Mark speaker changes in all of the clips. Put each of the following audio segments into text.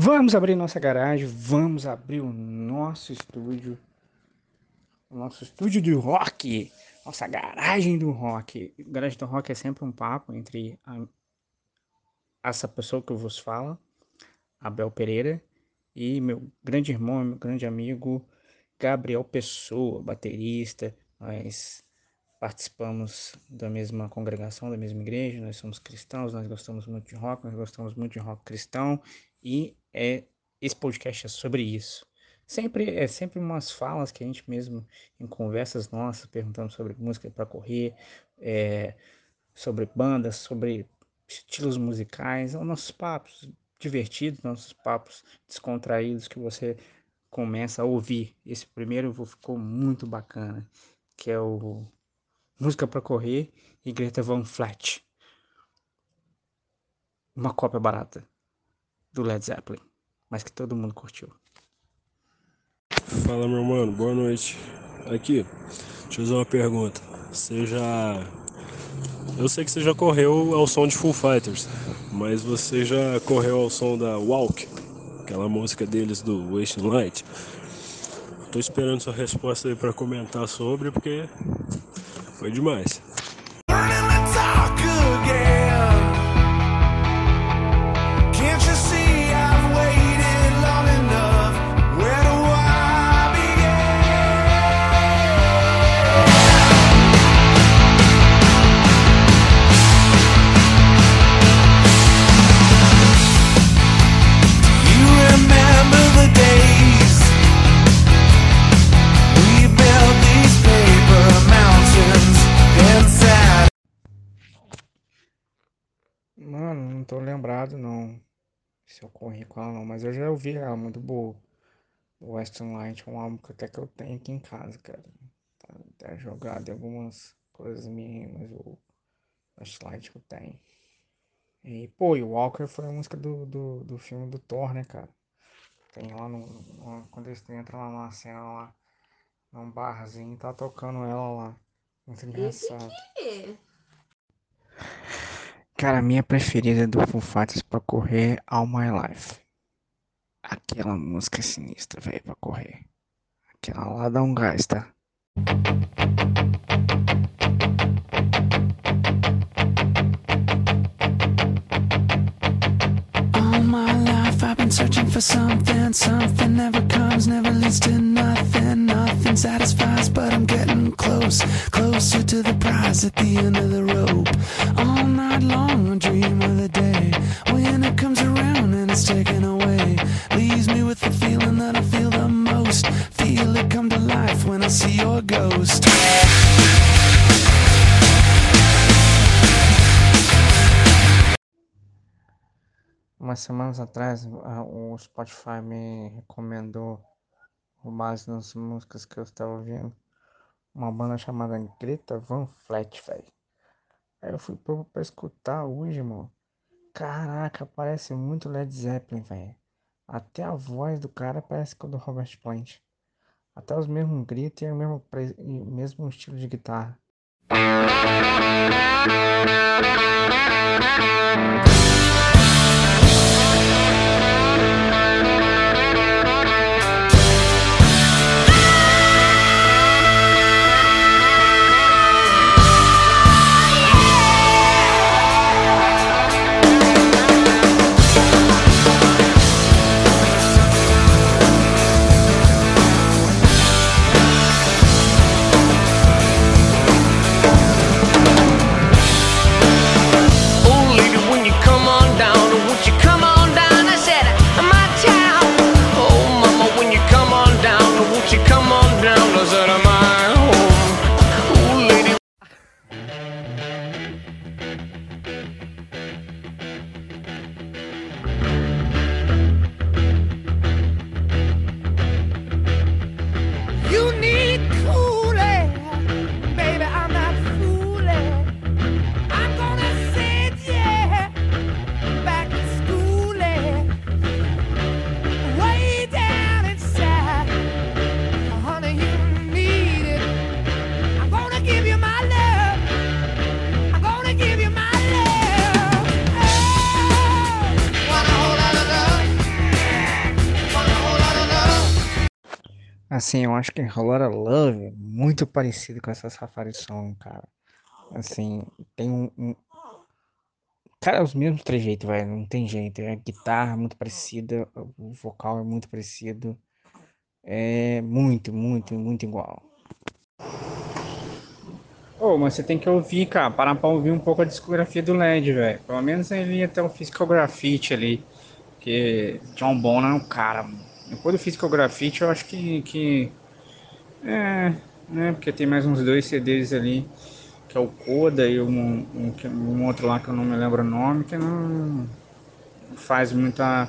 Speaker 1: Vamos abrir nossa garagem, vamos abrir o nosso estúdio, o nosso estúdio do rock, nossa garagem do rock. Garagem do rock é sempre um papo entre a, essa pessoa que eu vos falo, Abel Pereira, e meu grande irmão, meu grande amigo, Gabriel Pessoa, baterista. Nós participamos da mesma congregação, da mesma igreja, nós somos cristãos, nós gostamos muito de rock, nós gostamos muito de rock cristão e é esse podcast é sobre isso. Sempre é sempre umas falas que a gente mesmo em conversas nossas perguntando sobre música para correr, é, sobre bandas, sobre estilos musicais, são nossos papos divertidos, nossos papos descontraídos que você começa a ouvir. Esse primeiro ficou muito bacana, que é o Música para Correr e Greta Van Flat. Uma cópia barata do Led Zeppelin, mas que todo mundo curtiu.
Speaker 2: Fala meu mano, boa noite. Aqui, deixa eu fazer uma pergunta. Você já. Eu sei que você já correu ao som de Full Fighters, mas você já correu ao som da Walk, aquela música deles do Wasting Light? Tô esperando sua resposta aí para comentar sobre, porque foi demais.
Speaker 1: Lembrado não se eu corri com ela não, mas eu já ouvi ela muito boa. O Western Light é um álbum que até que eu tenho aqui em casa, cara. Tá até jogado em algumas coisas minhas, mas o Western Light eu tenho. E, pô, e o Walker foi a música do, do, do filme do Thor, né, cara? Tem lá no. no quando eles entram lá numa cena lá, num barzinho, tá tocando ela lá. Muito engraçado. Cara, a minha preferida do Foo Fighters pra correr é All My Life. Aquela música sinistra, velho, pra correr. Aquela lá dá um gás, tá?
Speaker 3: All my life I've been searching for something. Something never comes, never leads to nothing. Nothing satisfies, but I'm getting close. Closer to the prize at the end of the rope. All night long,
Speaker 1: Umas semanas atrás, o Spotify me recomendou, com base nas músicas que eu estava ouvindo, uma banda chamada Greta Van Fleet, velho. Aí eu fui pôr pra escutar hoje, mano. Caraca, parece muito Led Zeppelin, velho. Até a voz do cara parece com a do Robert Plant. Até os mesmos gritos e o mesmo, e o mesmo estilo de guitarra. Assim, eu acho que Rolora Love é muito parecido com essa Safari Song, cara. Assim, tem um, um... Cara, é os mesmos trejeitos, velho. Não tem jeito. É a guitarra muito parecida, o vocal é muito parecido. É muito, muito, muito igual. Ô, oh, mas você tem que ouvir, cara. Parar pra ouvir um pouco a discografia do LED, velho. Pelo menos ele até o Physical Graffiti ali. Que John Bonham é um cara. Depois do Physical Graffiti, eu acho que. que é, né? Porque tem mais uns dois CDs ali. Que é o Coda e um, um, um outro lá que eu não me lembro o nome. Que não faz muito a,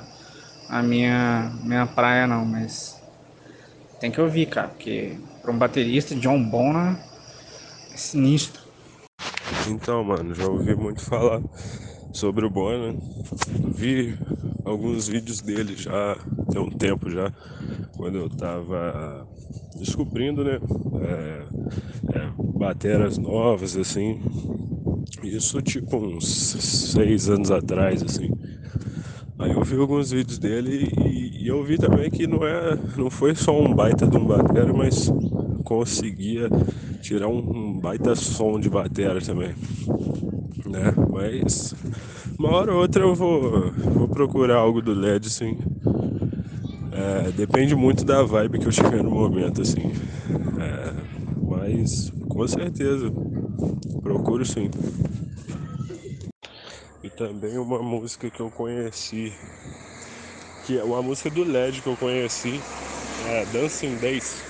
Speaker 1: a minha, minha praia, não. Mas tem que ouvir, cara. Porque para um baterista, John Bonham é sinistro.
Speaker 2: Então, mano, já ouvi muito falar sobre o Bona. Vi alguns vídeos dele já tem um tempo já, quando eu tava descobrindo, né? É, é, bateras novas, assim. Isso tipo uns seis anos atrás, assim. Aí eu vi alguns vídeos dele e, e, eu vi também que não é, não foi só um baita de um batera, mas conseguia tirar um, um baita som de batera também, né? Mas uma hora ou outra eu vou, vou procurar algo do LED, assim. É, depende muito da vibe que eu tiver no momento, assim. É, mas com certeza procuro sim. E também uma música que eu conheci, que é uma música do LED que eu conheci, é Dancing Days.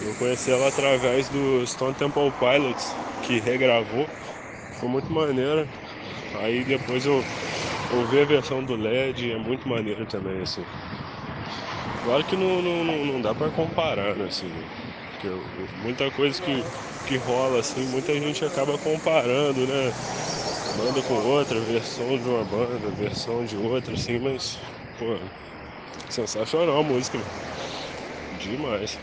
Speaker 2: Eu conheci ela através do Stone Temple Pilots, que regravou. Foi muito maneira. Aí depois eu ouvi a versão do LED, é muito maneiro também, assim. Claro que não, não, não dá pra comparar, né, assim. Porque muita coisa que, que rola, assim, muita gente acaba comparando, né? Banda com outra, versão de uma banda, versão de outra, assim, mas, pô, sensacional a música, demais.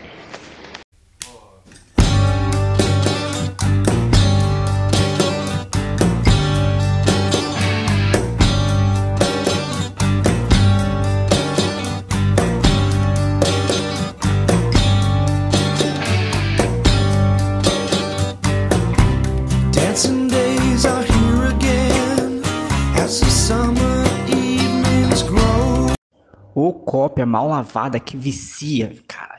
Speaker 1: Ô cópia mal lavada que vicia, cara.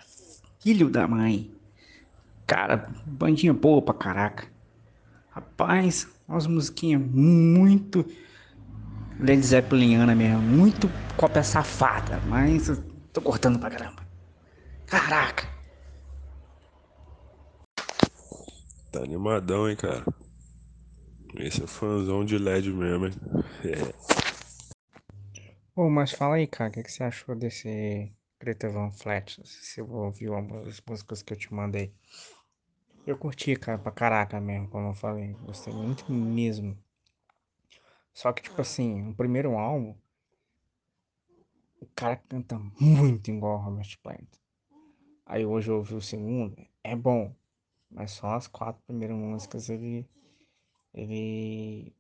Speaker 1: Filho da mãe. Cara, bandinha boa pra caraca. Rapaz, umas musiquinhas muito Led Zeppeliniana mesmo. Muito cópia safada, mas tô cortando pra caramba. Caraca.
Speaker 2: Tá animadão, hein, cara. Esse é fãzão de LED mesmo, hein? É.
Speaker 1: Ô, mas fala aí, cara, o que, que você achou desse Greta Van Flat? Você ouviu as músicas que eu te mandei? Eu curti, cara, pra caraca mesmo, como eu falei. Gostei muito mesmo. Só que, tipo assim, no primeiro álbum, o cara canta muito igual ao Robert Plant. Aí hoje eu ouvi o segundo, é bom. Mas só as quatro primeiras músicas ele. Ele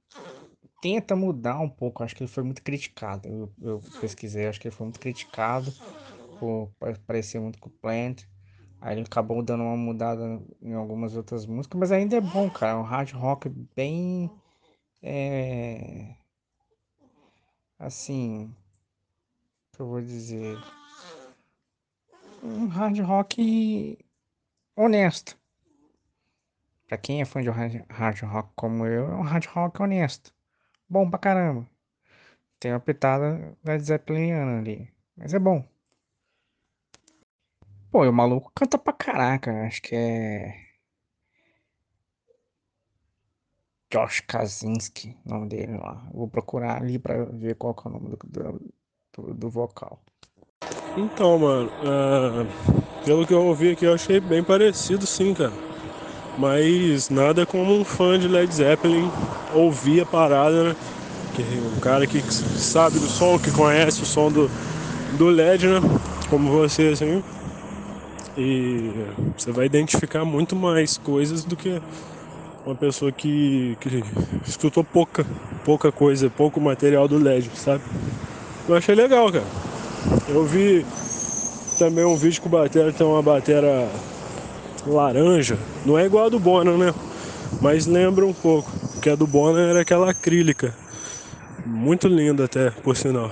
Speaker 1: tenta mudar um pouco. Acho que ele foi muito criticado. Eu, eu pesquisei, acho que ele foi muito criticado por parecer muito com o Plant. Aí ele acabou dando uma mudada em algumas outras músicas, mas ainda é bom, cara. É um hard rock bem. É... Assim. que eu vou dizer? Um hard rock honesto. Pra quem é fã de hard rock como eu, é um hard rock honesto. Bom pra caramba. Tem uma pitada da Zeppeliniana ali. Mas é bom. Pô, o maluco canta pra caraca. Acho que é. Josh Kaczynski, nome dele lá. Vou procurar ali pra ver qual é o nome do, do, do vocal.
Speaker 2: Então, mano, uh, pelo que eu ouvi aqui, eu achei bem parecido sim, cara. Mas nada como um fã de Led Zeppelin ouvir a parada, né? Que um cara que sabe do som, que conhece o som do, do LED, né? Como você, assim. E você vai identificar muito mais coisas do que uma pessoa que, que escutou pouca, pouca coisa, pouco material do LED, sabe? Eu achei legal, cara. Eu vi também um vídeo o Batera tem uma batera laranja. Não é igual a do Bonner, né? Mas lembra um pouco. Porque a do Bonner era aquela acrílica. Muito linda até, por sinal.